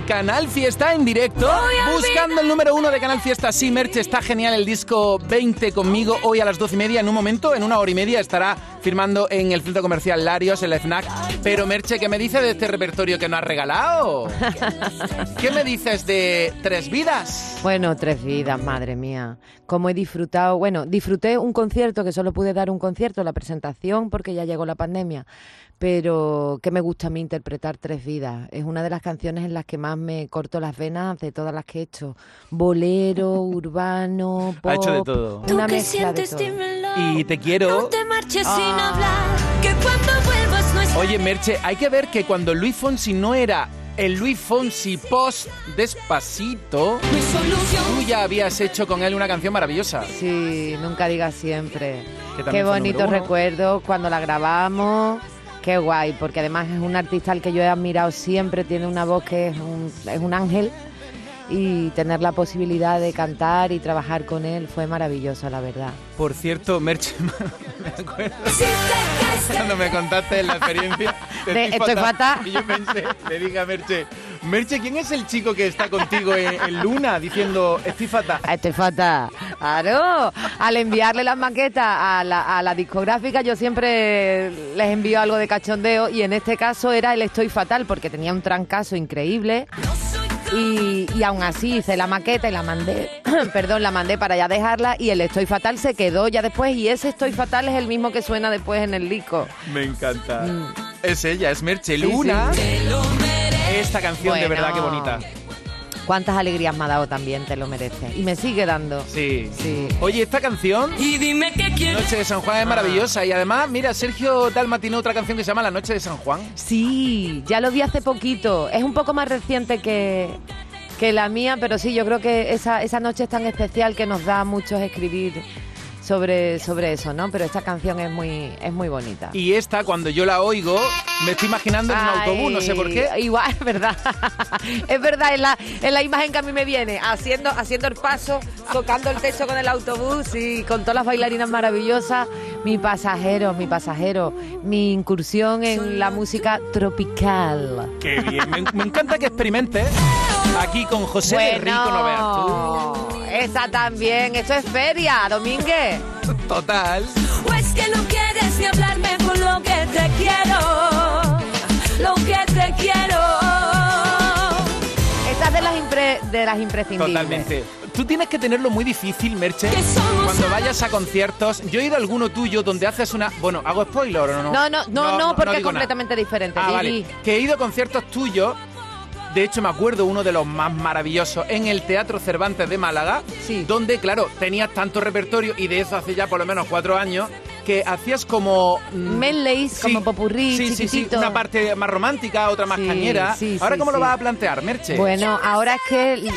en Canal Fiesta en directo, buscando el número uno de Canal Fiesta. Sí, Merche, está genial el disco 20 conmigo hoy a las 12 y media. En un momento, en una hora y media, estará firmando en el centro comercial Larios, en la FNAC. Pero Merche, ¿qué me dice de este repertorio que nos has regalado? ¿Qué me dices de Tres Vidas? Bueno, Tres Vidas, madre mía. Cómo he disfrutado. Bueno, disfruté un concierto, que solo pude dar un concierto, la presentación, porque ya llegó la pandemia pero que me gusta a mí interpretar Tres Vidas. Es una de las canciones en las que más me corto las venas de todas las que he hecho. Bolero, urbano, pop, ha hecho de todo. Una mezcla de todo. Y te quiero. No te marches sin hablar, que cuando vuelvas no es Oye, Merche, hay que ver que cuando Luis Fonsi no era el Luis Fonsi post despacito, tú ya habías hecho con él una canción maravillosa. Sí, nunca digas siempre. Qué bonito recuerdo cuando la grabamos. Qué guay, porque además es un artista al que yo he admirado siempre, tiene una voz que es un, es un ángel y tener la posibilidad de cantar y trabajar con él fue maravilloso, la verdad. Por cierto, Merche, me acuerdo cuando me contaste la experiencia De Estoy Fatal. Y yo pensé, le dije a Merche, Merche, ¿quién es el chico que está contigo en, en Luna diciendo estoy fatal? Estoy fatal. Claro. Al enviarle las maquetas a la, a la discográfica, yo siempre les envío algo de cachondeo y en este caso era el Estoy Fatal porque tenía un trancazo increíble. Y, y aún así hice la maqueta y la mandé, perdón, la mandé para ya dejarla y el Estoy Fatal se quedó ya después y ese Estoy Fatal es el mismo que suena después en el disco. Me encanta. Mm. Es ella, es Merche Luna. sí. Esta canción de verdad que bonita. Cuántas alegrías me ha dado también, te lo merece. Y me sigue dando. Sí. Sí. Oye, esta canción, Y dime qué quieres. Noche de San Juan, es maravillosa. Y además, mira, Sergio Dalma tiene otra canción que se llama La Noche de San Juan. Sí, ya lo vi hace poquito. Es un poco más reciente que, que la mía, pero sí, yo creo que esa, esa noche es tan especial que nos da a muchos escribir sobre, sobre eso, ¿no? Pero esta canción es muy, es muy bonita. Y esta, cuando yo la oigo, me estoy imaginando en un Ay, autobús, no sé por qué. Igual, es verdad. es verdad, es la, es la imagen que a mí me viene. Haciendo, haciendo el paso, tocando el techo con el autobús y con todas las bailarinas maravillosas. Mi pasajero, mi pasajero. Mi incursión en la música tropical. Qué bien, me, me encanta que experimentes aquí con José del Rico, no veas tú. Esa también. Esto es feria, Domínguez. Total. O es que no quieres ni hablarme por lo que te quiero. Lo que te quiero. Esta es de las, impre- de las imprescindibles. Totalmente. Tú tienes que tenerlo muy difícil, Merche, Que somos cuando vayas a conciertos. Yo he ido a alguno tuyo donde haces una... Bueno, ¿hago spoiler o no? No, no, no, no, porque es nada. completamente diferente. Ah, vale. Que he ido a conciertos tuyos. De hecho, me acuerdo uno de los más maravillosos en el Teatro Cervantes de Málaga, Sí. donde, claro, tenías tanto repertorio y de eso hace ya por lo menos cuatro años, que hacías como... mm, Medleys, como popurrí, sí, sí, sí, una parte más romántica, otra más cañera. Ahora, ¿cómo lo vas a plantear, Merche? Bueno, ahora es que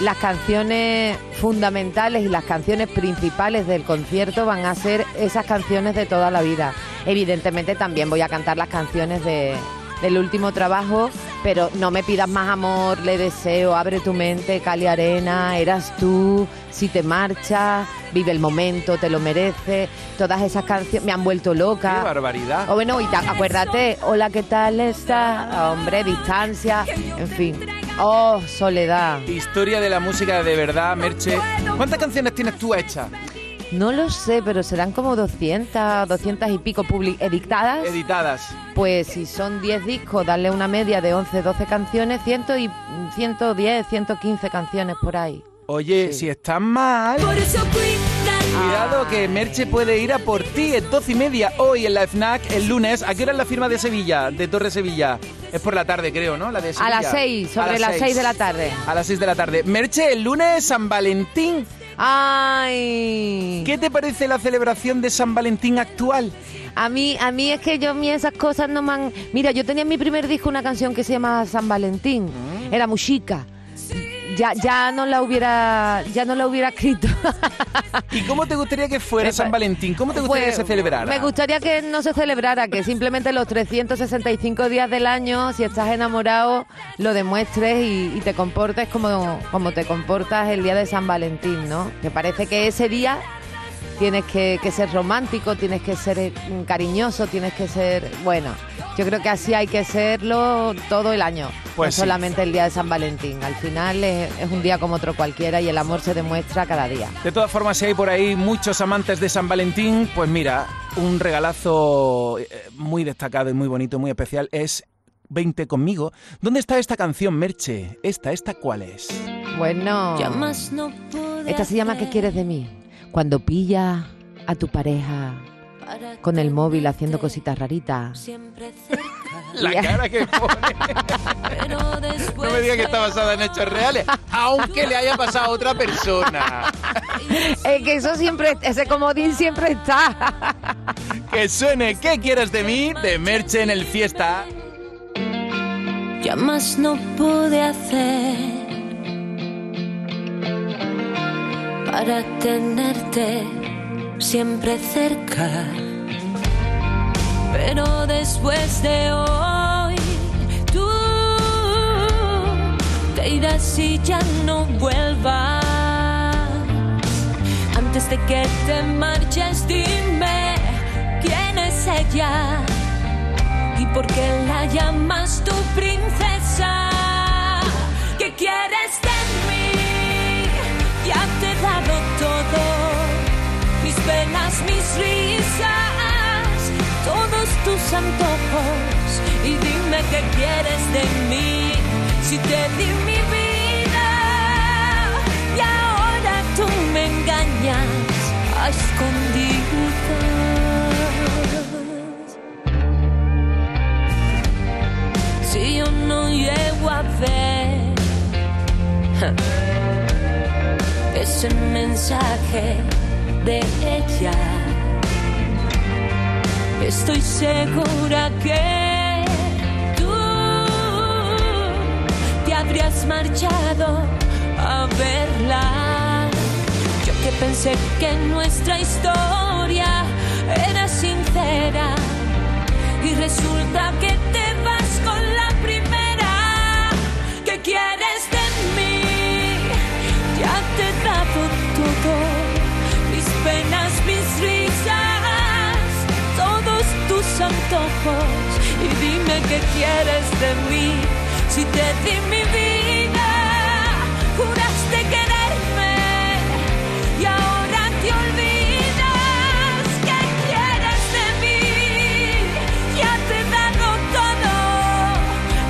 las canciones fundamentales y las canciones principales del concierto van a ser esas canciones de toda la vida. Evidentemente también voy a cantar las canciones de, del último trabajo, pero no me pidas más amor, le deseo, abre tu mente, Cali Arena, eras tú, si te marchas, vive el momento, te lo merece. Todas esas canciones me han vuelto loca. ¡Qué barbaridad! O bueno, y acuérdate, hola, ¿qué tal está? Hombre, distancia, en fin. Oh, soledad. Historia de la música de verdad, Merche. ¿Cuántas canciones tienes tú hechas? No lo sé, pero serán como 200, 200 y pico public editadas. Editadas. Pues si son 10 discos, darle una media de 11, 12 canciones, 100 y 110, 115 canciones por ahí. Oye, si estás mal, Por eso cuidado que Merche puede ir a por ti. Es 12 y media hoy en la FNAC, el lunes. ¿A qué hora es la firma de Sevilla, de Torre Sevilla? Es por la tarde, creo, ¿no? La de A Sevilla. las 6, sobre A las seis. 6 de la tarde. A las 6 de la tarde. Merche, el lunes San Valentín. ¡Ay! ¿Qué te parece la celebración de San Valentín actual? A mí, a mí es que yo a mí esas cosas no me han... Mira, yo tenía en mi primer disco una canción que se llama San Valentín. Mm. Era musica. Ya, ya no la hubiera, ya no la hubiera escrito. ¿Y cómo te gustaría que fuera San Valentín? ¿Cómo te gustaría Pues, que se celebrara? Me gustaría que no se celebrara, que simplemente los 365 días del año, si estás enamorado, lo demuestres y, y te comportes como, como te comportas el día de San Valentín, ¿no? Que parece que ese día tienes que, que ser romántico, tienes que ser eh, cariñoso, tienes que ser, bueno, yo creo que así hay que serlo todo el año, Pues no sí. solamente el día de San Valentín. Al final es, es un día como otro cualquiera y el amor se demuestra cada día. De todas formas, si hay por ahí muchos amantes de San Valentín, pues mira, un regalazo eh, muy destacado y muy bonito, muy especial es 20 conmigo. ¿Dónde está esta canción, Merche? ¿Esta, esta cuál es? Bueno, esta se llama ¿Qué quieres de mí? Cuando pilla a tu pareja con el móvil haciendo cositas raritas. La cara que pone. No me diga que está basada en hechos reales, aunque le haya pasado a otra persona. Es que eso siempre, ese comodín siempre está. Que suene ¿Qué quieres de mí? de Merche en el fiesta. Ya más no pude hacer para tenerte siempre cerca. Pero después de hoy, tú te irás y ya no vuelvas. Antes de que te marches, dime quién es ella y por qué la llamas tu princesa. ¿Qué quieres penas, mis risas, todos tus antojos. Y dime qué quieres de mí, si te di mi vida y ahora tú me engañas a escondidas. si yo no llego a ver ese mensaje de ella. Estoy segura que tú te habrías marchado a verla. Yo que pensé que nuestra historia era sincera y resulta que te vas con la primera. ¿Qué quieres de mí? Ya te he dado todo, penas, mis risas, todos tus antojos. Y dime qué quieres de mí, si te di mi vida, juraste quererme y ahora te olvidas. ¿Qué quieres de mí? Ya te he dado todo,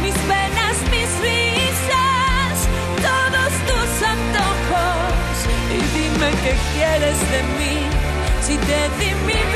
mis penas, mis risas, todos tus antojos. Y dime qué quieres de mí, si te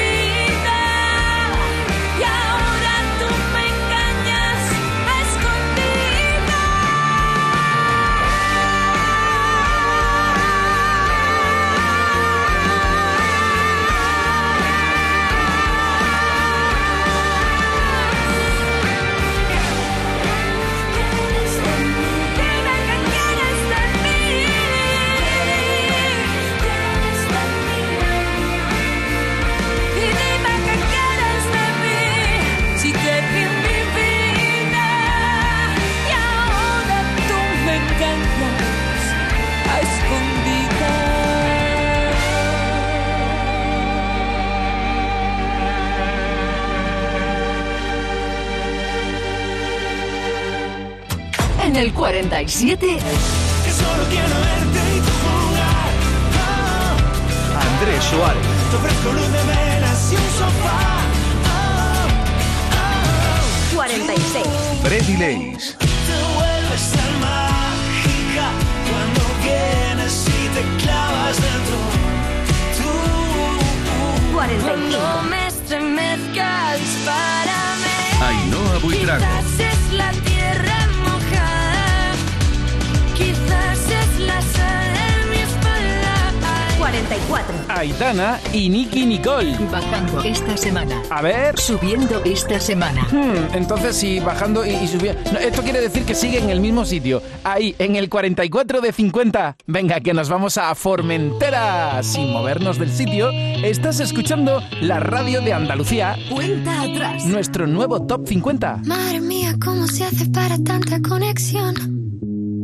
En el 47, que solo quiero verte y jugar. Andrés Suárez. Te ofrezco luz de velas y un sofá. 46. Freddy Leis. Te vuelves tan mágica cuando vienes y te clavas dentro. Tú, 45. No me estremezca, dispárame. Ainhoa Buitrago. Quizás es la 44. Aitana y Nicky Nicole. Bajando esta semana. A ver. Subiendo esta semana. Hmm, entonces, sí, bajando y, y subiendo. No, esto quiere decir que sigue en el mismo sitio. Ahí, en el 44 de 50. Venga, que nos vamos a Formentera. Sin movernos del sitio, estás escuchando la radio de Andalucía, Cuenta atrás. nuestro nuevo top 50. Madre mía, ¿cómo se hace para tanta conexión?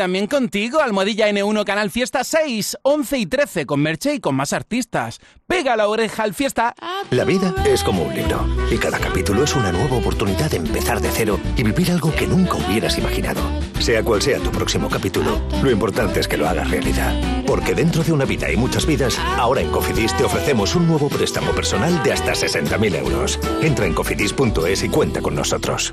también contigo, Almohadilla N1 Canal Fiesta 6, 11 y 13 con Merche y con más artistas. Pega la oreja al fiesta. La vida es como un libro y cada capítulo es una nueva oportunidad de empezar de cero y vivir algo que nunca hubieras imaginado. Sea cual sea tu próximo capítulo, lo importante es que lo hagas realidad. Porque dentro de una vida y muchas vidas, ahora en Cofidis te ofrecemos un nuevo préstamo personal de hasta 60.000 euros. Entra en cofidis.es y cuenta con nosotros.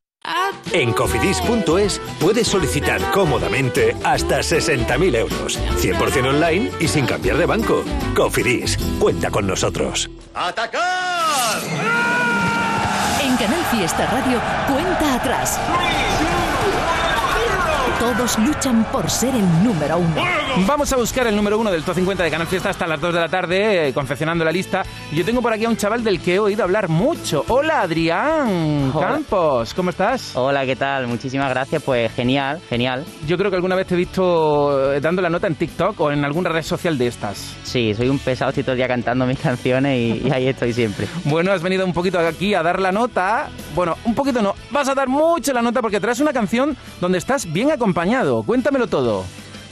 En cofidis.es puedes solicitar cómodamente hasta 60.000 euros. 100% online y sin cambiar de banco. Cofidis, cuenta con nosotros. ¡Atacar! En Canal Fiesta Radio, cuenta atrás. Todos luchan por ser el número uno. Vamos a buscar el número uno del Top 50 de Canal Fiesta hasta las 2 de la tarde, eh, confeccionando la lista. Yo tengo por aquí a un chaval del que he oído hablar mucho. Hola, Adrián Hola. Campos, ¿cómo estás? Hola, ¿qué tal? Muchísimas gracias. Pues genial, genial. Yo creo que alguna vez te he visto eh, dando la nota en TikTok o en alguna red social de estas. Sí, soy un pesado, estoy todo el día cantando mis canciones y, y ahí estoy siempre. Bueno, has venido un poquito aquí a dar la nota. Bueno, un poquito no. Vas a dar mucho la nota porque traes una canción donde estás bien acompañado. Cuéntamelo todo.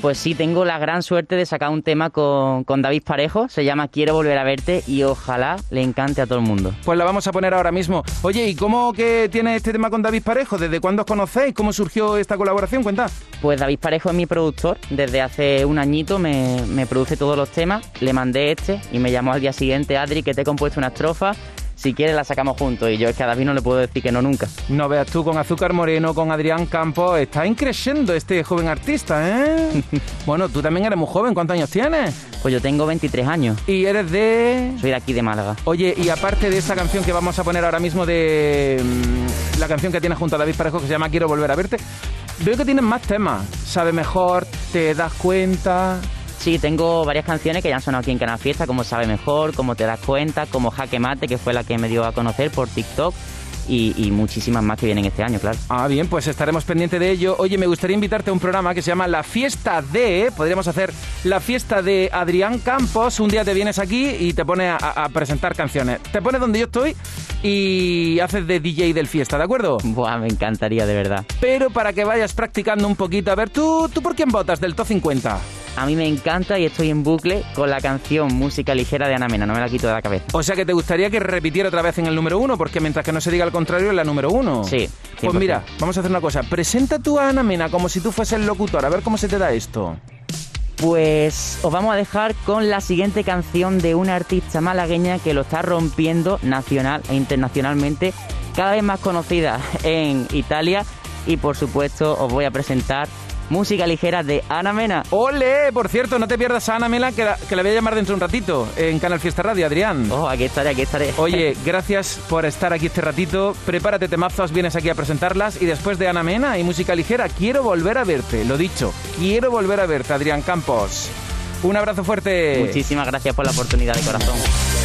Pues sí, tengo la gran suerte de sacar un tema con, con David Parejo, se llama Quiero volver a verte y ojalá le encante a todo el mundo. Pues la vamos a poner ahora mismo. Oye, ¿y cómo que tiene este tema con David Parejo? ¿Desde cuándo os conocéis? ¿Cómo surgió esta colaboración? Cuenta. Pues David Parejo es mi productor, desde hace un añito me, me produce todos los temas, le mandé este y me llamó al día siguiente, Adri, que te he compuesto una estrofa, si quieres la sacamos juntos y yo es que a David no le puedo decir que no nunca. No veas tú con Azúcar Moreno, con Adrián Campos, está increciendo este joven artista, ¿eh? bueno, tú también eres muy joven, ¿cuántos años tienes? Pues yo tengo 23 años. ¿Y eres de...? Soy de aquí de Málaga. Oye, y aparte de esa canción que vamos a poner ahora mismo de... mm, la canción que tienes junto a David Parejo que se llama Quiero volver a verte, veo que tienes más temas. Sabe mejor, te das cuenta... Sí, tengo varias canciones que ya han sonado aquí en Canal Fiesta, como Sabe Mejor, como Te Das Cuenta, como Jaque Mate, que fue la que me dio a conocer por TikTok, y, y muchísimas más que vienen este año, claro. Ah, bien, pues estaremos pendientes de ello. Oye, me gustaría invitarte a un programa que se llama La Fiesta de... Podríamos hacer la fiesta de Adrián Campos. Un día te vienes aquí y te pones a, a presentar canciones. Te pones donde yo estoy y haces de DJ del fiesta, ¿de acuerdo? Buah, me encantaría, de verdad. Pero para que vayas practicando un poquito, a ver, ¿tú, tú por quién votas del top 50? A mí me encanta y estoy en bucle con la canción Música Ligera de Ana Mena, no me la quito de la cabeza. O sea que te gustaría que repitiera otra vez en el número uno, porque mientras que no se diga el contrario, es la número uno. Sí. Pues 100%. mira, vamos a hacer una cosa. Presenta tú a Ana Mena como si tú fueses el locutor, a ver cómo se te da esto. Pues os vamos a dejar con la siguiente canción de una artista malagueña que lo está rompiendo nacional e internacionalmente, cada vez más conocida en Italia y por supuesto os voy a presentar música ligera de Ana Mena. ¡Ole! Por cierto, no te pierdas a Ana Mena, que la, que la voy a llamar dentro de un ratito en Canal Fiesta Radio, Adrián. Oh, aquí estaré, aquí estaré. Oye, gracias por estar aquí este ratito. Prepárate temazos, vienes aquí a presentarlas. Y después de Ana Mena y música ligera, quiero volver a verte. Lo dicho, quiero volver a verte, Adrián Campos. Un abrazo fuerte. Muchísimas gracias por la oportunidad de corazón.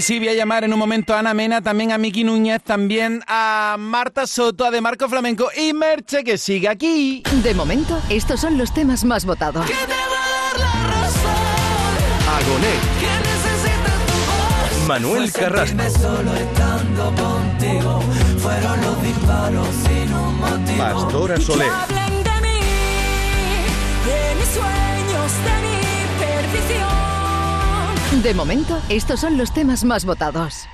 Sí, sí, voy a llamar en un momento a Ana Mena, también a Miki Núñez, también a Marta Soto, a De Marco Flamenco y Merche, que sigue aquí. De momento, estos son los temas más votados. Agoné. Manuel Carrasco. Solo estando contigo, fueron los disparos sin un motivo. Pastora Soler. Que hablen de mí, de mis sueños, de mi perdición. De momento, estos son los temas más votados.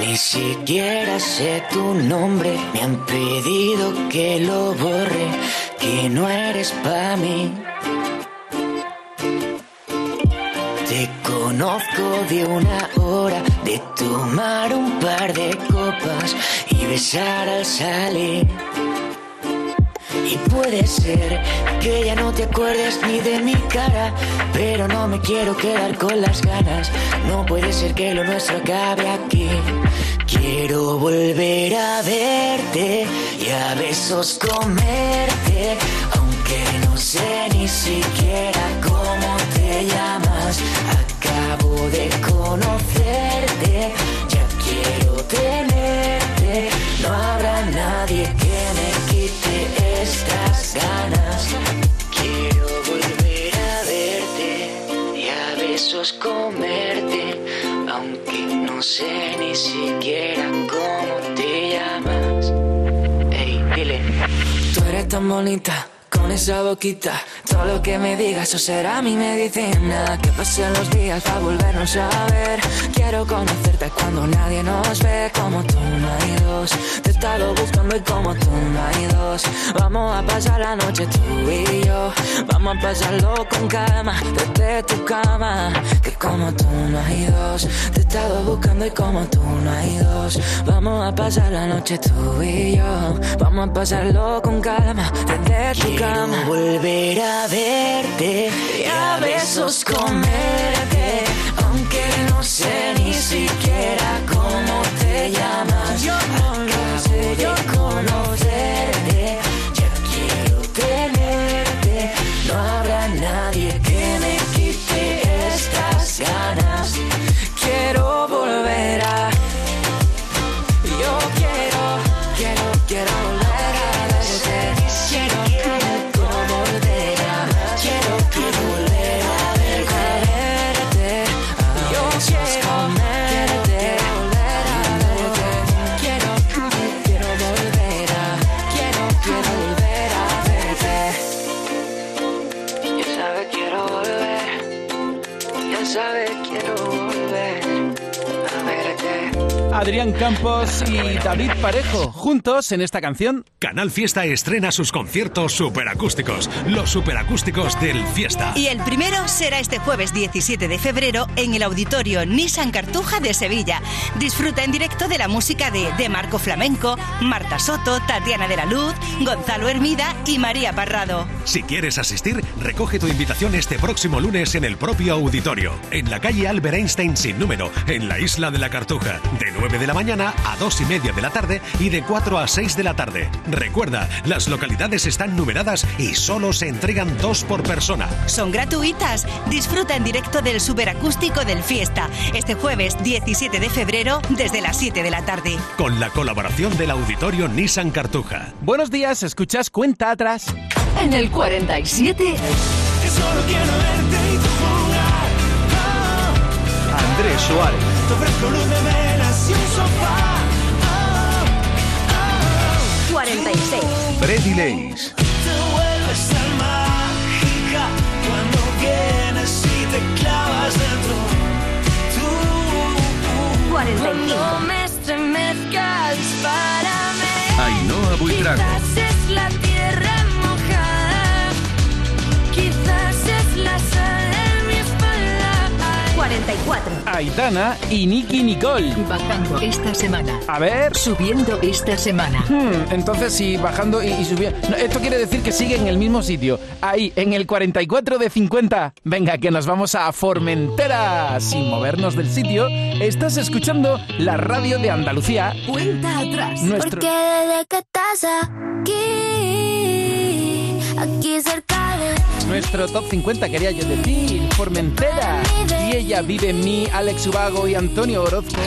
Ni siquiera sé tu nombre, me han pedido que lo borre, que no eres para mí. Te conozco de una hora, de tomar un par de copas y besar al salir. Y puede ser que ya no te acuerdes ni de mi cara, pero no me quiero quedar con las ganas. No puede ser que lo nuestro acabe aquí. Quiero volver a verte y a besos comerte, aunque no sé ni siquiera cómo te llamas. Acabo de conocerte, ya quiero tenerte. No ganas. Quiero volver a verte y a besos comerte, aunque no sé ni siquiera cómo te llamas. Ey, dile. Tú eres tan bonita con esa boquita. Todo lo que me digas, eso será mi medicina. Que pasen los días para volvernos a ver. Quiero conocerte cuando nadie nos ve. Como tú no hay dos. Te he estado buscando y como tú no hay dos. Vamos a pasar la noche tú y yo. Vamos a pasarlo con calma. Desde tu cama. Que como tú no hay dos. Te he estado buscando y como tú no hay dos. Vamos a pasar la noche tú y yo. Vamos a pasarlo con calma. Desde tu volver a verte y a besos comerte. Aunque no sé ni siquiera cómo te llamas. Yo no sé yo conocerte. Campos y David Parejo, juntos en esta canción. Canal Fiesta estrena sus conciertos superacústicos, los superacústicos del Fiesta. Y el primero será este jueves 17 de febrero en el auditorio Nissan Cartuja de Sevilla. Disfruta en directo de la música de De Marco Flamenco, Marta Soto, Tatiana de la Luz, Gonzalo Hermida y María Parrado. Si quieres asistir, recoge tu invitación este próximo lunes en el propio auditorio, en la calle Albert Einstein sin número, en la isla de la Cartuja, de 9 de la mañana a 2 y media de la tarde y de 4 a 6 de la tarde. Recuerda, las localidades están numeradas y solo se entregan dos por persona. Son gratuitas. Disfruta en directo del superacústico del Fiesta este jueves 17 de febrero desde las 7 de la tarde. Con la colaboración del auditorio Nissan Cartuja. Buenos días, escuchas Cuenta Atrás. En el 47. Que solo quiero verte y jugar. Oh, Andrés Suárez. 46. Freddy Leis. Te vuelves tan mágica cuando vienes y te clavas dentro. Tú, 45. me estremezcas, párame. Ainhoa Buitrago. 44. Aitana y Nicky Nicole. Bajando esta semana. A ver. Subiendo esta semana. Hmm, entonces, si bajando y, y subiendo. No, esto quiere decir que sigue en el mismo sitio. Ahí, en el 44 de 50. Venga, que nos vamos a Formentera. Sin movernos del sitio, estás escuchando la radio de Andalucía. Cuenta atrás. Nuestro. Porque desde que estás aquí, aquí cerca Nuestro top 50 quería yo decir, Formentera. Y ella vive en mí, Alex Ubago y Antonio Orozco.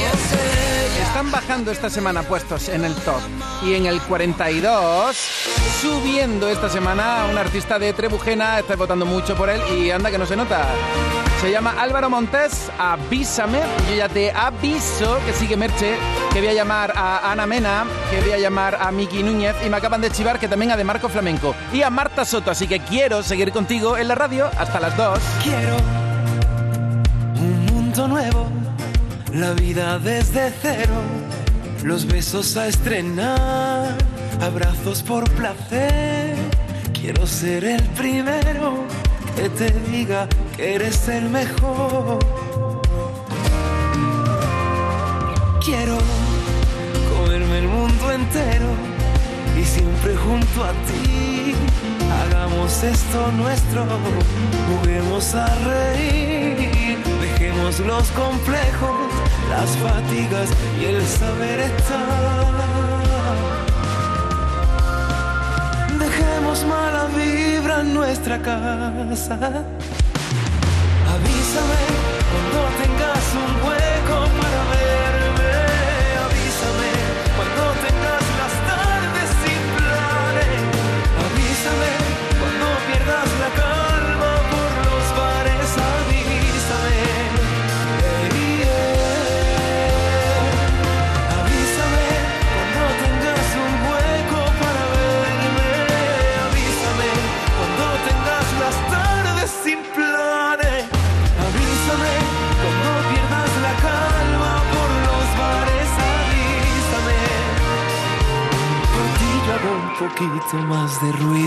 Están bajando esta semana puestos en el top. Y en el 42, subiendo esta semana, un artista de Trebujena, está votando mucho por él y anda que no se nota. Se llama Álvaro Montes, avísame. Yo ya te aviso que sigue Merche, que voy a llamar a Ana Mena, que voy a llamar a Miki Núñez y me acaban de chivar que también a de Marco Flamenco y a Marta Soto. Así que quiero seguir contigo en la radio hasta las 2. quiero un mundo nuevo, la vida desde cero, los besos a estrenar, abrazos por placer. Quiero ser el primero que te diga que eres el mejor. Quiero comerme el mundo entero y siempre junto a ti. Hagamos esto nuestro, juguemos a reír, dejemos los complejos, las fatigas y el saber estar. Dejemos mala vibra en nuestra casa. Avísame cuando tengas un hueco para verme. De ruido.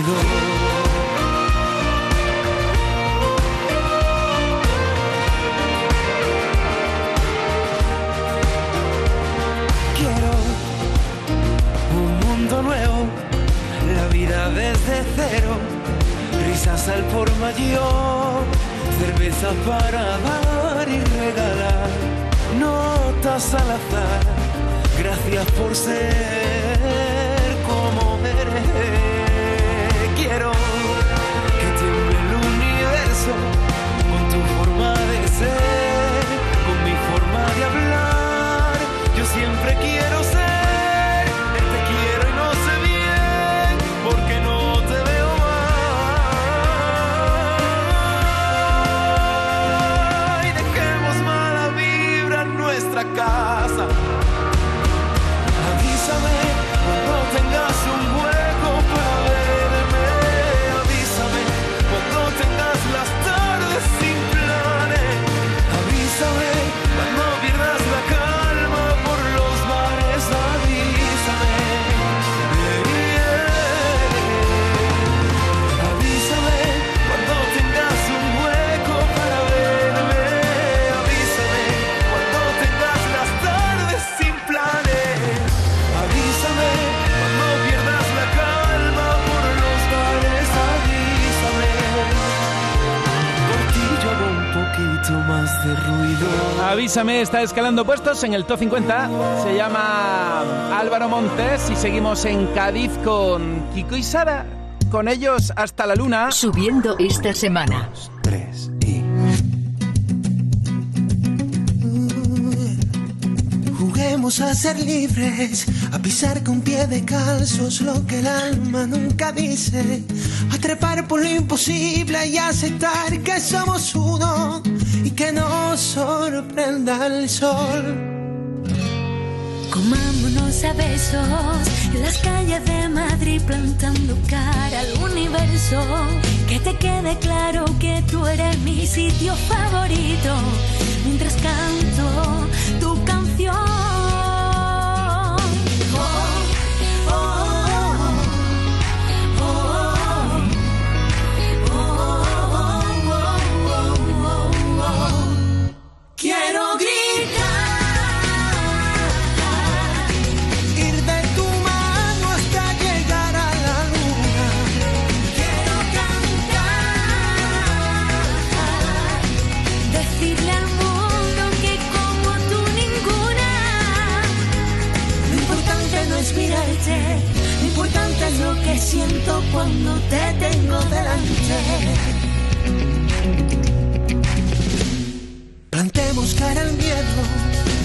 Avísame, está escalando puestos en el top 50. Se llama Álvaro Montes y seguimos en Cádiz con Kiko y Sara. Con ellos hasta la luna. Subiendo esta semana. A ser libres, a pisar con pie de calzos lo que el alma nunca dice, a trepar por lo imposible y aceptar que somos uno y que nos sorprenda el sol. Comámonos a besos en las calles de Madrid plantando cara al universo. Que te quede claro que tú eres mi sitio favorito mientras canto Quiero gritar. Ir de tu mano hasta llegar a la luna. Quiero cantar, decirle al mundo que como tú ninguna. Lo importante no es mirarte, lo importante es lo que siento cuando te tengo delante. Cara al miedo,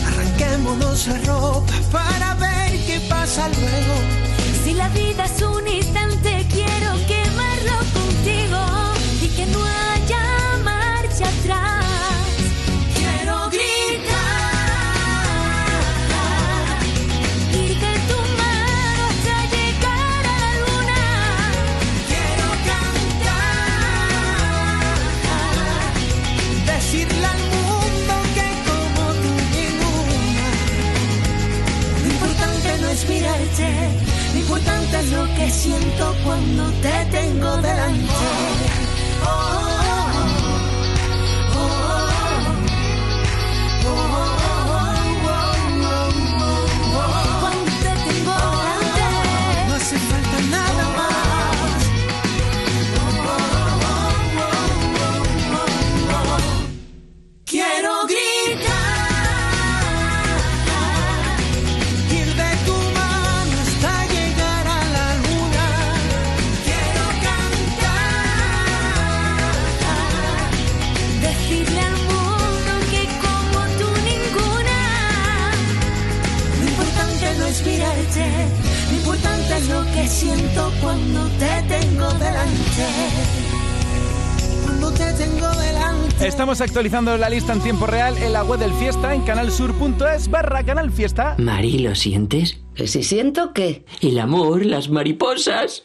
arranquémonos la ropa para ver qué pasa luego. Si la vida es un instante, quiero quemarlo actualizando la lista en tiempo real en la web del Fiesta en canalsur.es barra Canal Fiesta. Mari, ¿lo sientes? ¿Que si siento qué? El amor, las mariposas.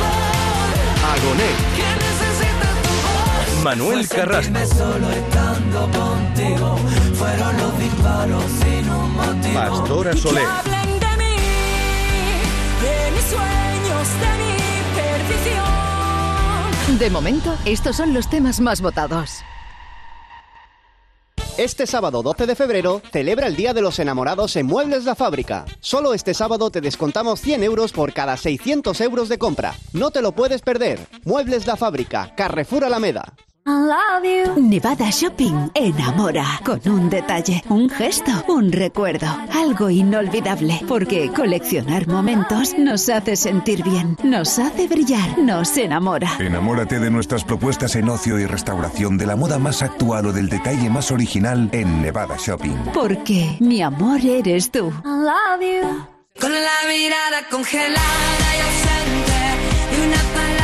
Pastora Soler. Hablen de mis sueños, de mi perdición. De momento, estos son los temas más votados. Este sábado 12 de febrero celebra el Día de los Enamorados en Muebles La Fábrica. Solo este sábado te descontamos 100 euros por cada 600 euros de compra. No te lo puedes perder. Muebles La Fábrica, Carrefour Alameda. Nevada Shopping enamora con un detalle, un gesto, un recuerdo, algo inolvidable, porque coleccionar momentos nos hace sentir bien, nos hace brillar, nos enamora. Enamórate de nuestras propuestas en ocio y restauración de la moda más actual o del detalle más original en Nevada Shopping. Porque mi amor eres tú. Con la mirada congelada y ausente, y una palabra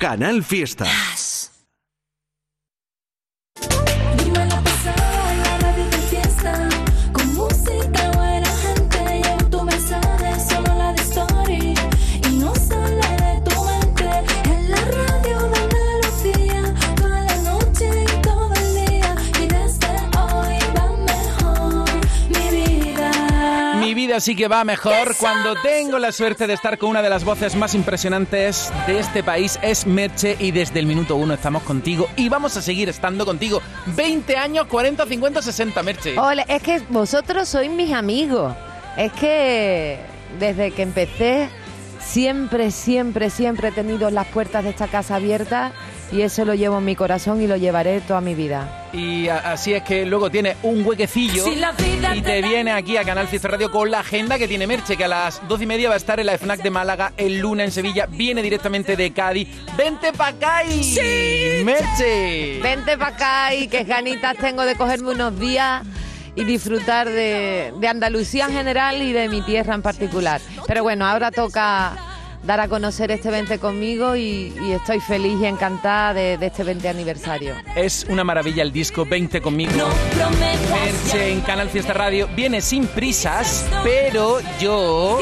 Canal Fiesta. Vida sí que va mejor cuando tengo la suerte de estar con una de las voces más impresionantes de este país, es Merche, y desde el minuto uno estamos contigo y vamos a seguir estando contigo. 20 años, 40, 50, 60, Merche. Ole, es que vosotros sois mis amigos. Es que desde que empecé, siempre, siempre, siempre he tenido las puertas de esta casa abiertas y eso lo llevo en mi corazón y lo llevaré toda mi vida. Y así es que luego tiene un huequecillo Si y te viene aquí a Canal Fiesta Radio con la agenda que tiene Merche, que a las 12 y media va a estar en la FNAC de Málaga, el Luna en Sevilla, viene directamente de Cádiz. ¡Vente pa' acá! y- ¡Merche! Vente para acá y qué ganitas tengo de cogerme unos días y disfrutar de, de Andalucía en general y de mi tierra en particular. Pero bueno, ahora toca dar a conocer este 20 conmigo y, y estoy feliz y encantada de, de este 20 aniversario. Es una maravilla el disco 20 conmigo. Merche en Canal Fiesta Radio viene sin prisas, pero yo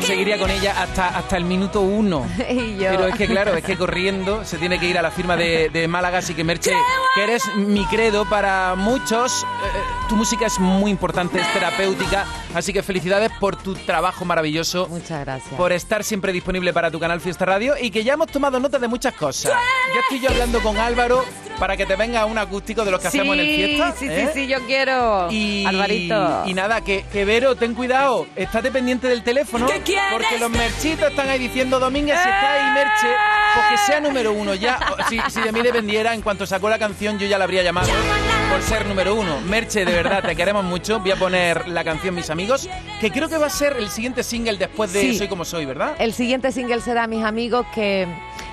seguiría con ella hasta, hasta el minuto uno. Y yo. Pero es que claro, es que corriendo se tiene que ir a la firma de, de Málaga, así que Merche, que eres mi credo para muchos. eh, tu música es muy importante, es terapéutica, así que felicidades por tu trabajo maravilloso. Muchas gracias. Por estar siempre disponible para tu canal Fiesta Radio y que ya hemos tomado nota de muchas cosas. Ya estoy yo hablando con Álvaro para que te venga un acústico de los que Sí, hacemos en el Fiesta. sí, ¿eh? sí, sí, yo quiero. Y, Alvarito. y nada, que, que Vero, ten cuidado, estate pendiente del teléfono, ¿Qué quieres? porque los merchitos están ahí diciendo, Domínguez, si está ahí Merche, pues que sea número uno. Ya, si, si de mí dependiera, en cuanto sacó la canción, yo ya la habría llamado por ser número uno. Merche, de verdad, te queremos mucho. Voy a poner la canción Mis Amigos, que creo que va a ser el siguiente single después de Sí. Soy Como Soy, ¿verdad? El siguiente single será Mis Amigos, que,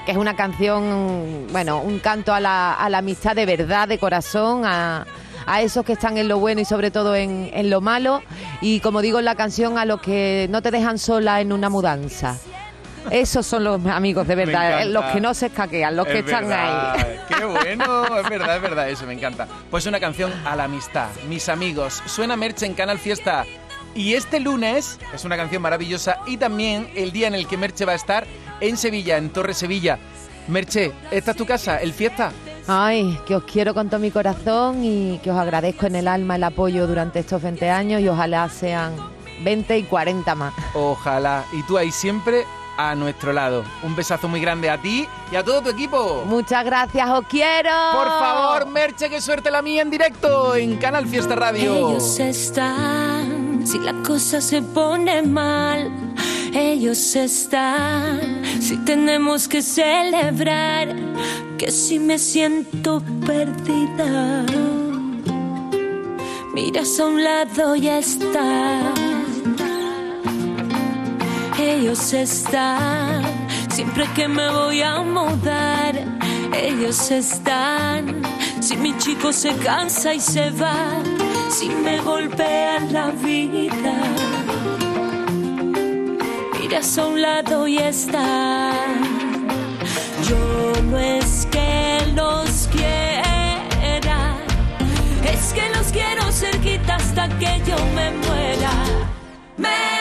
que es una canción, bueno, un canto a la, a la amistad de verdad, de corazón, a, a esos que están en lo bueno y sobre todo en, en lo malo. Y como digo en la canción, a los que no te dejan sola en una mudanza. Esos son los amigos de verdad, eh, los que no se escaquean, los que Es están verdad, ahí. Qué bueno, es verdad, es verdad, eso me encanta. Pues una canción a la amistad, mis amigos. Suena Merche en Canal Fiesta. Y este lunes es una canción maravillosa y también el día en el que Merche va a estar en Sevilla, en Torre Sevilla. Merche, ¿esta es tu casa, el Fiesta? Ay, que os quiero con todo mi corazón y que os agradezco en el alma el apoyo durante estos 20 años y ojalá sean 20 y 40 más. Ojalá. Y tú ahí siempre a nuestro lado. Un besazo muy grande a ti y a todo tu equipo. Muchas gracias, os quiero. Por favor, Merche, que suerte la mía en directo en Canal Fiesta Radio. Ellos están, si la cosa se pone mal. Ellos están, si tenemos que celebrar, que si me siento perdida. Miras a un lado y está. Ellos están, siempre que me voy a mudar. Ellos están, si mi chico se cansa y se va, si me golpea la vida. Miras a un lado y está. Yo no es que los quiera, es que los quiero cerquita hasta que yo me muera. Me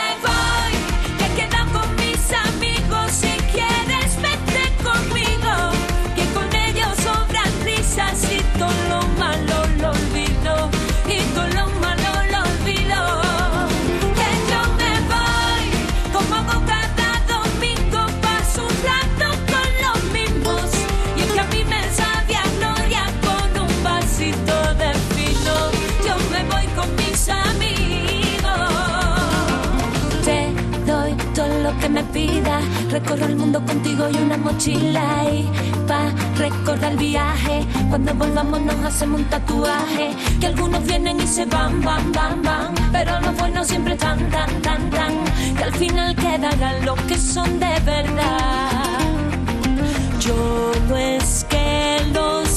Recorro el mundo contigo y una mochila. Y pa' recordar el viaje. Cuando volvamos nos hacemos un tatuaje. Que algunos vienen y se van, van, van, van. Pero los buenos siempre tan, tan, tan, tan. Que al final quedarán los que son de verdad. Yo no es que los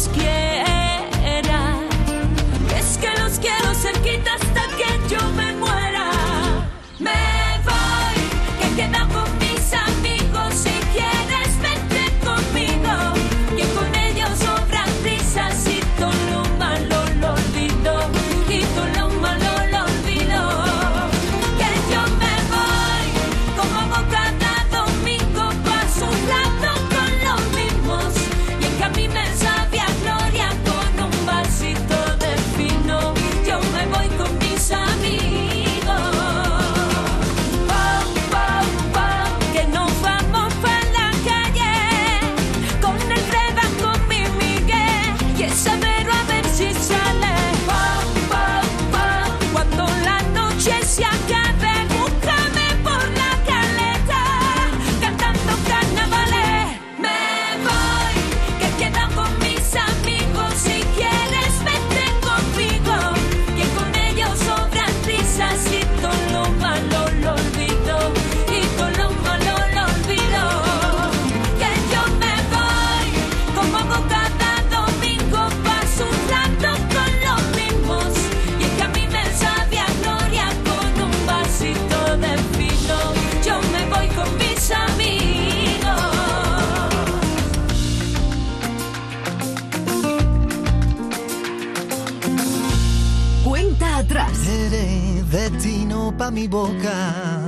mi boca.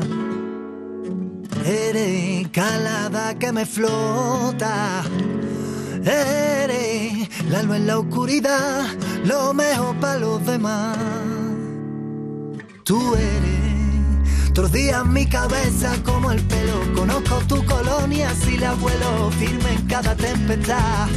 Eres calada que me flota. Eres la luz en la oscuridad, lo mejor para los demás. Tú eres todos días mi cabeza como el pelo. Conozco tu colonia si la vuelo firme en cada tempestad.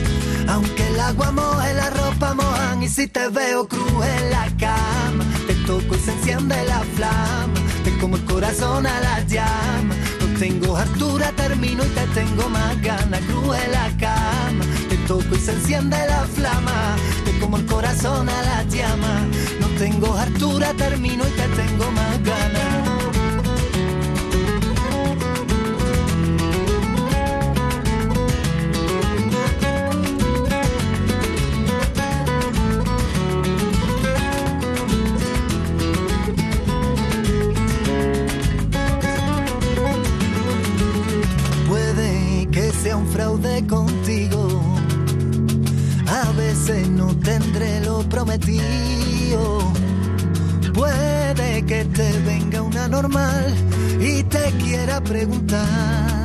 Aunque el agua moje, la ropa mojan y si te veo cruz en la cama, te toco y se enciende la flama. Te como el corazón a la llama. No tengo altura, termino y te tengo más ganas. Cruz en la cama, te toco y se enciende la flama. Te como el corazón a la llama. No tengo altura, termino y te tengo más ganas. Sea un fraude contigo. A veces no tendré lo prometido. Puede que te venga una normal y te quiera preguntar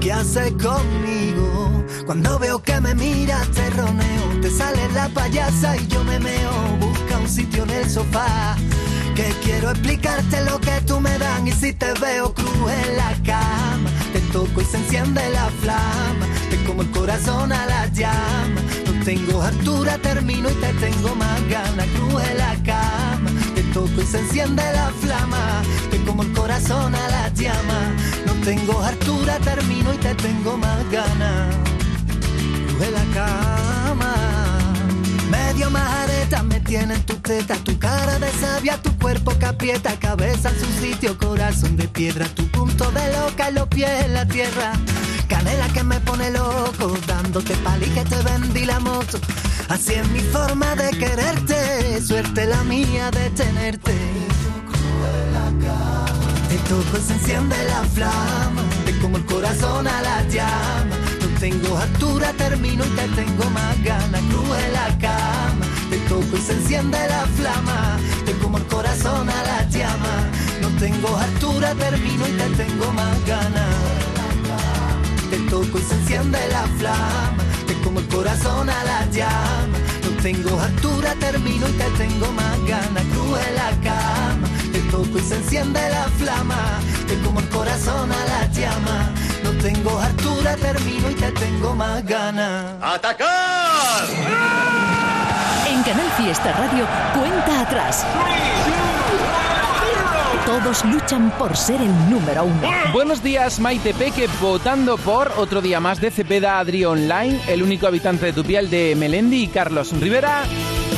qué haces conmigo. Cuando veo que me miras te roneo, te sale la payasa y yo me meo. Busca un sitio en el sofá. Que quiero explicarte lo que tú me dan y si te veo cruz en la cama, toco y se enciende la flama. Te como el corazón a la llama. No tengo altura, termino y te tengo más ganas. Cruje la cama. Te toco y se enciende la flama. Te como el corazón a la llama. No tengo altura, termino y te tengo más ganas. Cruje la cama. Medio majareta me tiene en tu teta, tu cara de sabia, tu cuerpo que aprieta, cabeza en su sitio, corazón de piedra, tu punto de loca y los pies en la tierra. Canela que me pone loco, dándote pali que te vendí la moto. Así es mi forma de quererte, suerte la mía de tenerte. Te toco se enciende la flama, te como el corazón a la llama. No tengo altura, termino y te tengo más ganas. Cruje la cama, te toco y se enciende la flama. Te como el corazón a la llama. No tengo altura, termino y te tengo más ganas. Te toco y se enciende la flama. Te como el corazón a la llama. No tengo altura, termino y te tengo más ganas. Cruje la cama. Te toco y se enciende la flama. Te como el corazón a la llama. No tengo altura, termino y te tengo más ganas. ¡Atacar! Canal Fiesta Radio, cuenta atrás. Todos luchan por ser el número uno. Buenos días, Maite Peque, votando por otro día más de Cepeda Adri Online, el único habitante de tu piel de Melendi y Carlos Rivera.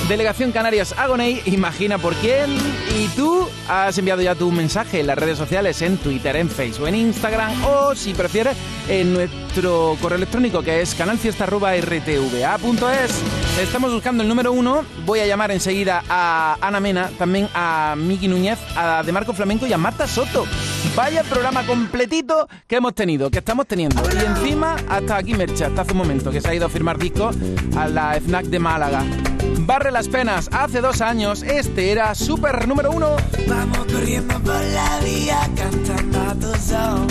Delegación Canarias Agoney, imagina por quién. Y tú has enviado ya tu mensaje en las redes sociales, en Twitter, en Facebook, en Instagram o, si prefieres, en nuestro correo electrónico que es canalfiesta.rtva.es. Estamos buscando el número uno. Voy a llamar enseguida a Ana Mena, también a Miki Núñez, a De Marco Flamenco y a Marta Soto. Vaya programa completito que hemos tenido, que estamos teniendo. Y encima, hasta aquí Mercha, hasta hace un momento, que se ha ido a firmar disco a la FNAC de Málaga. Barre las penas, hace dos años, este era super número uno. Vamos corriendo por la vía cantando a tu son.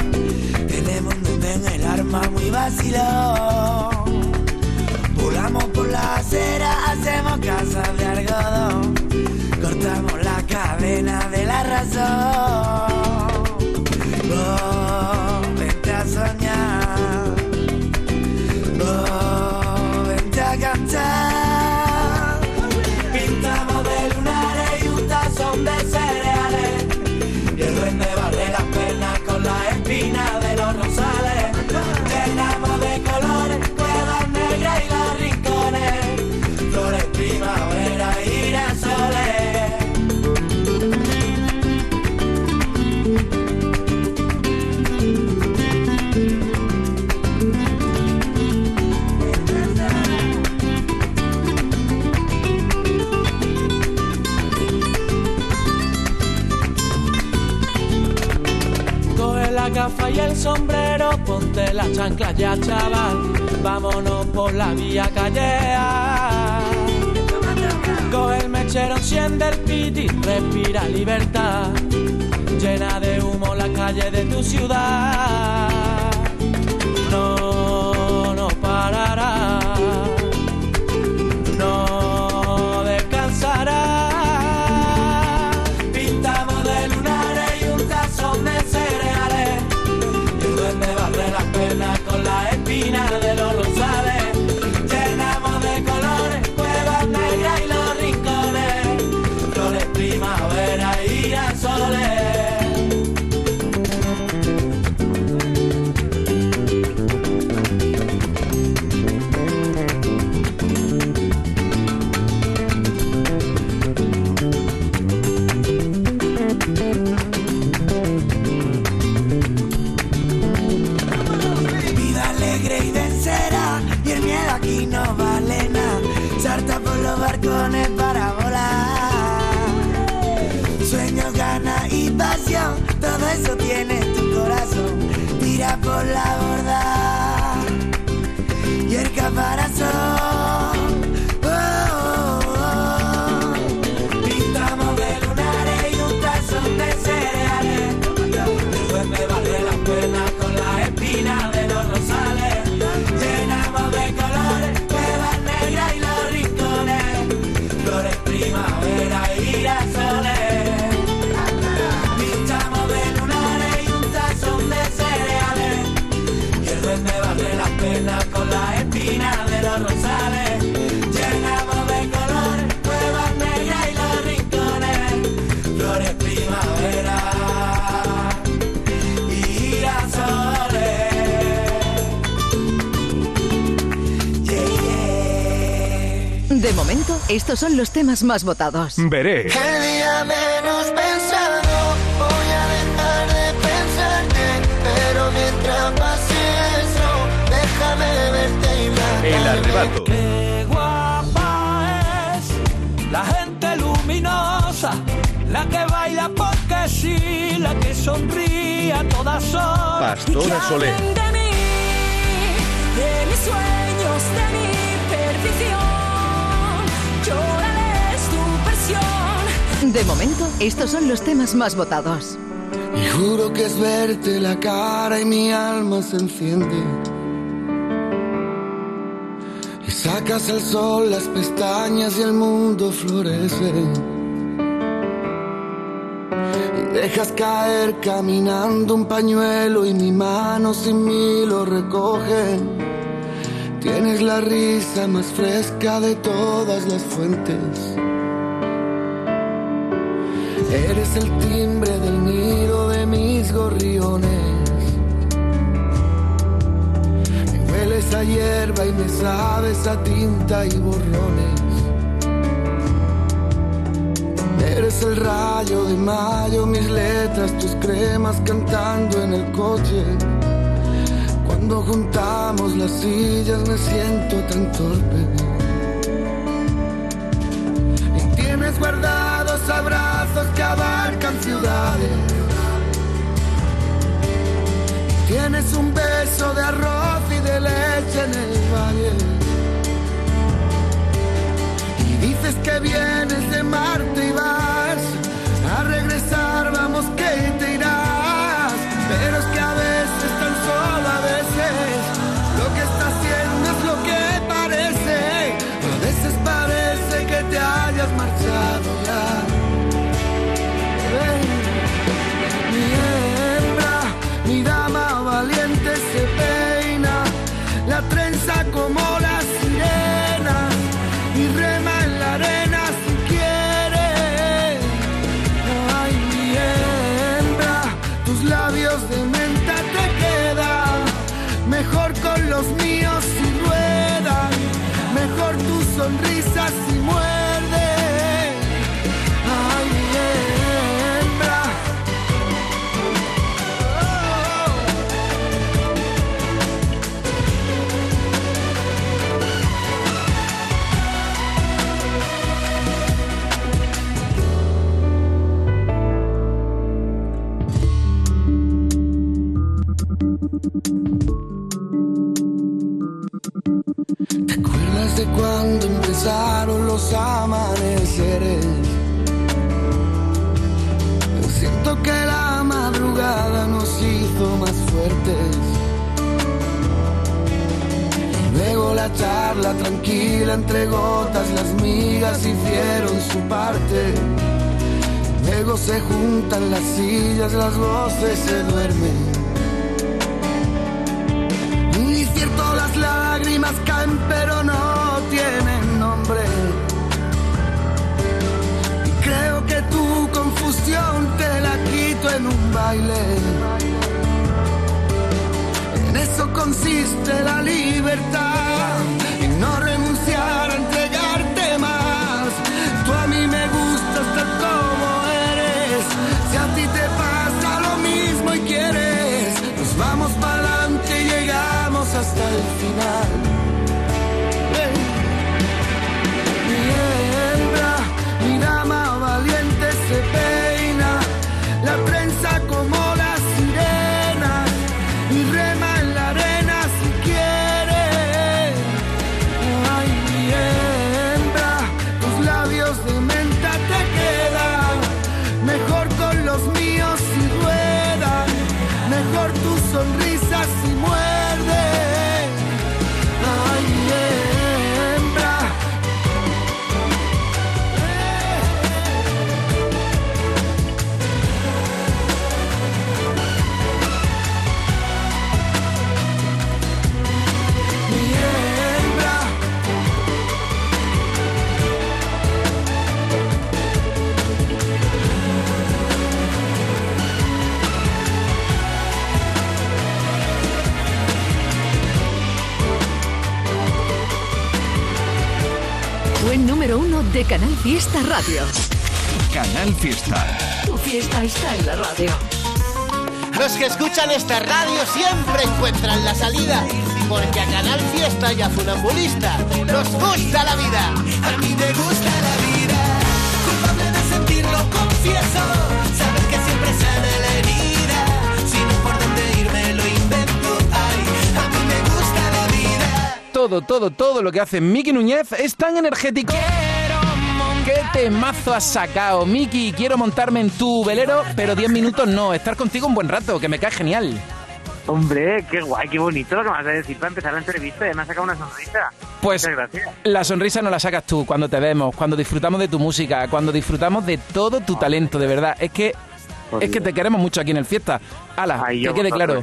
Tenemos un en el arma muy vacilón. Volamos por la acera, hacemos casas de algodón. Cortamos la cadena de la razón. Gafa y el sombrero, ponte las chanclas ya, chaval. Vámonos por la vía callea. Coge el mechero, enciende el piti, respira libertad. Llena de humo la calle de tu ciudad. Estos son los temas más votados. Veré. El día menos pensado voy a dejar de pensarte, pero mientras pase eso, déjame verte y matarme. El arrebato. Qué guapa es la gente luminosa, la que baila porque sí, la que sonríe a todas horas. Pastora Soler. de mí, de mis sueños, de mi De momento, estos son los temas más votados. Y juro que es verte la cara y mi alma se enciende. Y sacas al sol las pestañas y el mundo florece. Y dejas caer caminando un pañuelo y mi mano sin mí lo recoge. Tienes la risa más fresca de todas las fuentes. Eres el timbre del nido de mis gorriones. Me hueles a hierba y me sabes a tinta y borrones. Eres el rayo de mayo, mis letras, tus cremas cantando en el coche. Cuando juntamos las sillas me siento tan torpe. Tienes un beso de arroz y de leche en el valle. Y dices que vienes de Marte y vas a regresar, vamos que te irás. Pero es que a veces, tan tranquila entre gotas, las migas hicieron su parte. Luego se juntan las sillas, las voces se duermen. Y cierto las lágrimas caen pero no tienen nombre. Y creo que tu confusión te la quito en un baile. En eso consiste la libertad, vamos para adelante llegamos hasta el final. De Canal Fiesta Radio. Canal Fiesta. Tu fiesta está en la radio. Los que escuchan esta radio siempre encuentran la salida, porque a Canal Fiesta y a Funambulista nos gusta la vida. A mí me gusta la vida, culpable de sentirlo, confieso. Saber que siempre sana la herida, si no por dónde irme lo invento. Ay, a mí me gusta la vida. Todo, todo, todo lo que hace Miki Núñez es tan energético. ¿Qué temazo has sacado, Miki? Quiero montarme en tu velero, pero 10 minutos no. Estar contigo un buen rato, que me cae genial. Hombre, qué guay, qué bonito lo que me vas a decir para empezar la entrevista. Me has sacado una sonrisa. Pues Muchas gracias. la sonrisa no la sacas tú cuando te vemos, cuando disfrutamos de tu música, cuando disfrutamos de todo tu talento, de verdad. Es que es que te queremos mucho aquí en el fiesta. Ala, Ay, que yo quede claro.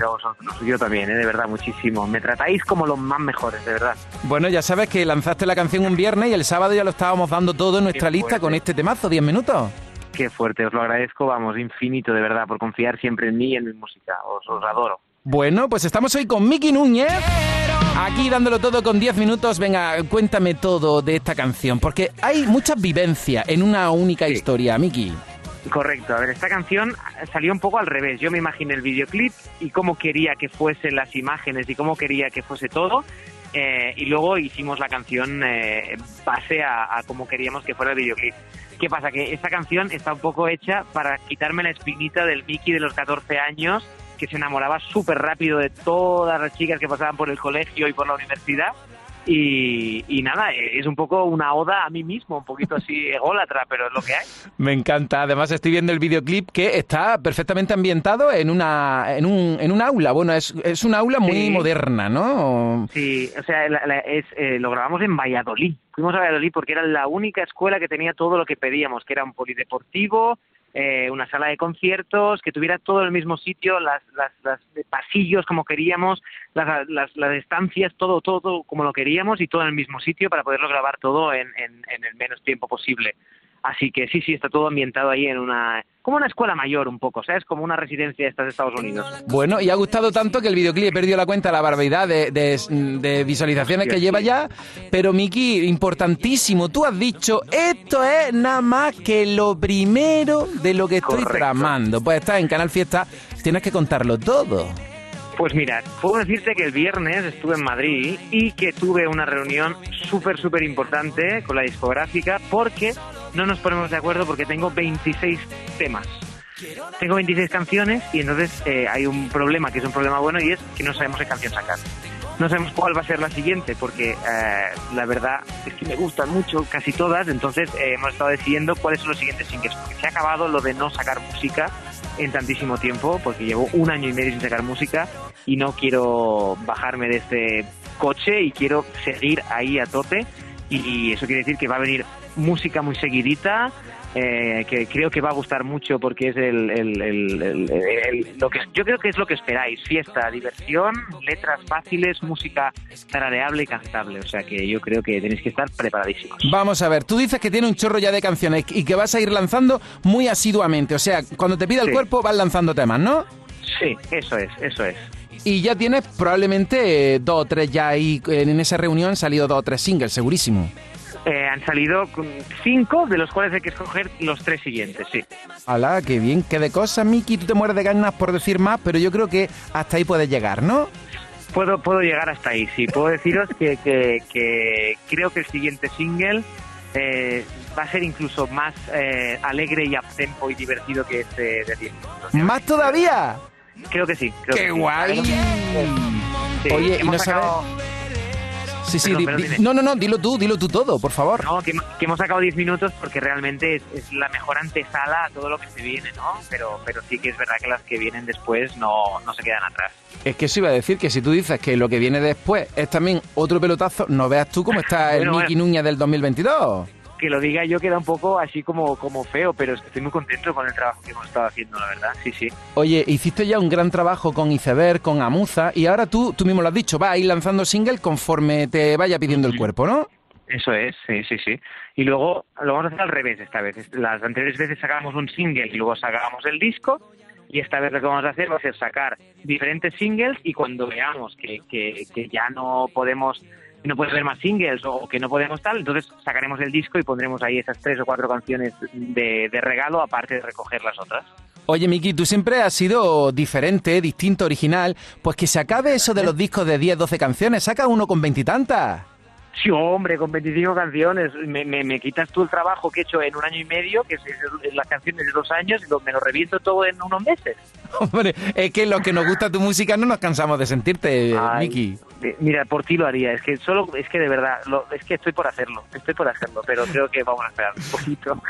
yo también, ¿eh? de verdad, muchísimo. Me tratáis como los más mejores, de verdad. Bueno, ya sabes que lanzaste la canción un viernes y el sábado ya lo estábamos dando todo en nuestra Qué lista fuerte. con este temazo, 10 minutos. Qué fuerte, os lo agradezco, vamos, infinito, de verdad, por confiar siempre en mí y en mi música. Os, os adoro. Bueno, pues estamos hoy con Miki Núñez. Aquí dándolo todo con 10 minutos. Venga, cuéntame todo de esta canción, porque hay mucha vivencia en una única historia, Miki. Correcto, a ver, esta canción salió un poco al revés. Yo me imaginé el videoclip y cómo quería que fuesen las imágenes y cómo quería que fuese todo. eh, y luego hicimos la canción eh, base a, a cómo queríamos que fuera el videoclip. ¿Qué pasa? Que esta canción está un poco hecha para quitarme la espinita del Mickey de los 14 años que se enamoraba súper rápido de todas las chicas que pasaban por el colegio y por la universidad. Y, y nada, es un poco una oda a mí mismo, un poquito así ególatra, pero es lo que hay. Me encanta. Además, estoy viendo el videoclip que está perfectamente ambientado en una en un, en un aula. Bueno, es, es un aula muy Sí. moderna, ¿no? Sí, o sea, la- la- es, eh, lo grabamos en Valladolid. Fuimos a Valladolid porque era la única escuela que tenía todo lo que pedíamos, que era un polideportivo, eh, una sala de conciertos, que tuviera todo el mismo sitio, las, las, las pasillos como queríamos, las, las, estancias, todo, todo, como lo queríamos y todo en el mismo sitio para poderlo grabar todo en el menos tiempo posible. Así que sí, sí, está todo ambientado ahí en una... como una escuela mayor un poco, ¿sabes? Como una residencia de Estados Unidos. Bueno, y ha gustado tanto que el videoclip he perdido la cuenta de la barbaridad de, de- de visualizaciones que lleva ya. Pero, Miki, importantísimo, tú has dicho, esto es nada más que lo primero de lo que estoy Correcto. tramando. Pues estás en Canal Fiesta, tienes que contarlo todo. Pues mira, puedo decirte que el viernes estuve en Madrid y que tuve una reunión súper, súper importante con la discográfica porque no nos ponemos de acuerdo porque tengo 26 temas. Tengo 26 canciones y entonces eh, hay un problema que es un problema bueno y es que no sabemos qué canción sacar. No sabemos cuál va a ser la siguiente porque eh, la verdad es que me gustan mucho casi todas, entonces eh, hemos estado decidiendo cuáles son los siguientes singles. Porque se ha acabado lo de no sacar música en tantísimo tiempo porque llevo un año y medio sin sacar música y no quiero bajarme de este coche y quiero seguir ahí a tope y eso quiere decir que va a venir música muy seguidita eh, que creo que va a gustar mucho porque es el, el- el- lo que yo creo que es lo que esperáis fiesta diversión letras fáciles música tarareable y cantable o sea que yo creo que tenéis que estar preparadísimos Vamos a ver, tú dices que tiene un chorro ya de canciones y que vas a ir lanzando muy asiduamente. O sea, cuando te pida el Sí. cuerpo vas lanzando temas, ¿no? sí eso es eso es Y ya tienes probablemente eh, dos o tres ya ahí, en esa reunión han salido dos o tres singles, segurísimo. Eh, han salido cinco de los cuales hay que escoger los tres siguientes sí Hola, qué bien, qué de cosas, Miki. Tú te mueres de ganas por decir más, pero yo creo que hasta ahí puedes llegar, ¿no? Puedo, puedo llegar hasta ahí, sí. Puedo deciros que, que, que creo que el siguiente single eh, va a ser incluso más eh, alegre y uptempo y divertido que este de 10 minutos. ¿Más todavía? Creo que sí. creo ¡Qué que sí. guay! Sí, Oye, y hemos no sacado- sabes... Sí, sí, Perdón, di- perdón, di- dime. no, no, no, dilo tú, dilo tú todo, por favor. No, que, que hemos sacado 10 minutos porque realmente es, es la mejor antesala a todo lo que se viene, ¿no? Pero, pero sí que es verdad que las que vienen después no, no se quedan atrás. Es que eso iba a decir que si tú dices que lo que viene después es también otro pelotazo, no veas tú cómo está el Bueno, Miki bueno. Núñez del 2022. Que lo diga yo queda un poco así como, como feo, pero es que estoy muy contento con el trabajo que hemos estado haciendo, la verdad. Sí, sí. Oye, hiciste ya un gran trabajo con Iceberg, con Amuza, y ahora tú, tú mismo lo has dicho, vas a ir lanzando single conforme te vaya pidiendo el cuerpo, ¿no? Eso es, sí, sí, sí. Y luego lo vamos a hacer al revés esta vez. Las anteriores veces sacábamos un single y luego sacábamos el disco. Y esta vez lo que vamos a hacer va a ser sacar diferentes singles y cuando veamos que, que, que ya no podemos no puede haber más singles o que no podemos tal, entonces sacaremos el disco y pondremos ahí esas tres o cuatro canciones de, de regalo, aparte de recoger las otras. Oye, Miki, tú siempre has sido diferente, distinto, original. Pues que se acabe eso de los discos de 10, 12 canciones. Saca uno con veintitantas. Sí, hombre, con 25 canciones. Me, me, me quitas tú el trabajo que he hecho en un año y medio, que es, es las canciones de dos años, y lo- me lo reviento todo en unos meses. Hombre, es que los que nos gusta tu música no nos cansamos de sentirte, Ay, Miki. eh, Mira, por ti lo haría. Es que solo, es que de verdad, lo- es que estoy por hacerlo. Estoy por hacerlo, pero creo que vamos a esperar un poquito.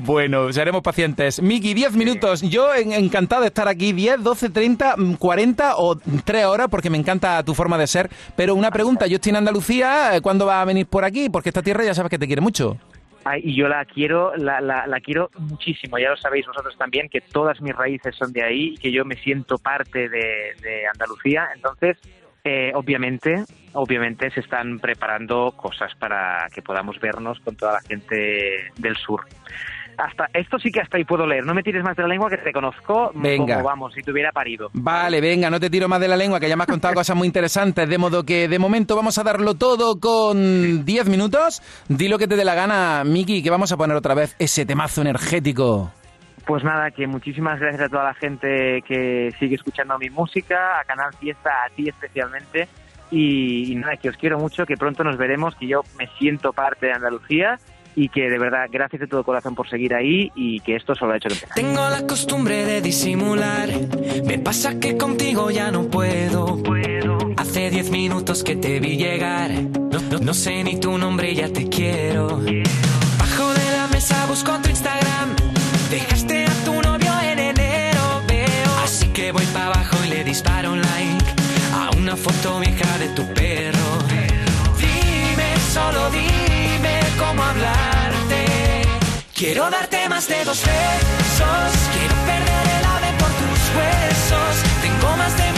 Bueno, seremos pacientes. Miki, 10 minutos. Yo en- encantado de estar aquí. 10, 12, 30, mm, 40 o 3 horas porque me encanta tu forma de ser. Pero una pregunta, yo estoy en Andalucía. eh, ¿Cuándo vas a venir por aquí? Porque esta tierra ya sabes que te quiere mucho. Ay, y yo la quiero, la, la, la quiero muchísimo. Ya lo sabéis vosotros también, que todas mis raíces son de ahí y que yo me siento parte de, de Andalucía. Entonces, eh, obviamente, obviamente se están preparando cosas para que podamos vernos con toda la gente del sur. Hasta esto sí que hasta ahí puedo leer. No me tires más de la lengua que te conozco Venga. como vamos, si te hubiera parido. Vale, venga, no te tiro más de la lengua, que ya me has contado cosas muy interesantes. De modo que de momento vamos a darlo todo con 10 minutos. Di lo que te dé la gana, Miki, que vamos a poner otra vez ese temazo energético. Pues nada, que muchísimas gracias a toda la gente que sigue escuchando mi música, a Canal Fiesta, a ti especialmente. Y, y nada, que os quiero mucho, que pronto nos veremos, que yo me siento parte de Andalucía y que de verdad, gracias de todo corazón por seguir ahí y que esto solo ha hecho que empezar. Tengo la costumbre de disimular. Me pasa que contigo ya no puedo. Hace diez minutos que te vi llegar. No, no- no sé ni tu nombre ya te quiero. Bajo de la mesa busco tu Instagram. Dejaste a tu novio en enero, veo. Así que voy para abajo y le disparo un like a una foto vieja Quiero darte más de dos besos. Quiero perder el ave por tus huesos. Tengo más de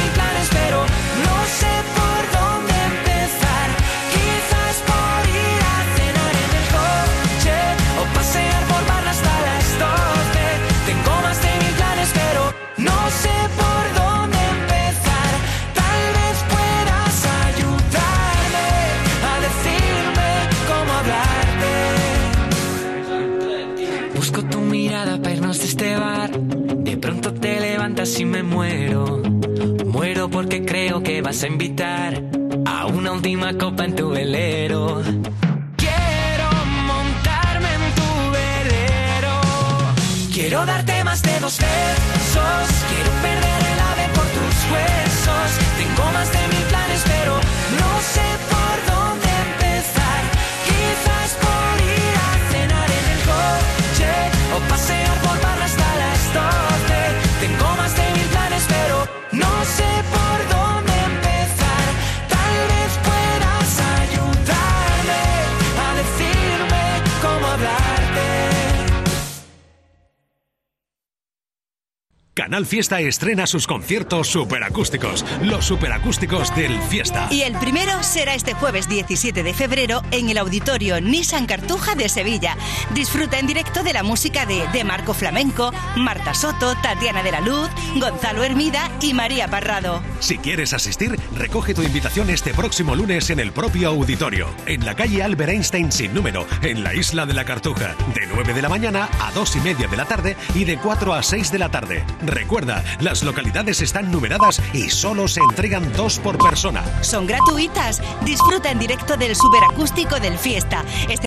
a invitar a una última copa en tu velero. Canal Fiesta estrena sus conciertos superacústicos, los superacústicos del Fiesta. Y el primero será este jueves 17 de febrero en el auditorio Nissan Cartuja de Sevilla. Disfruta en directo de la música de De Marco Flamenco, Marta Soto, Tatiana de la Luz, Gonzalo Hermida y María Parrado. Si quieres asistir, recoge tu invitación este próximo lunes en el propio auditorio, en la calle Albert Einstein sin número, en la isla de la Cartuja, de 9 de la mañana a 2 y media de la tarde y de 4 a 6 de la tarde. Recuerda, las localidades están numeradas y solo se entregan dos por persona. Son gratuitas. Disfruta en directo del superacústico del Fiesta. Este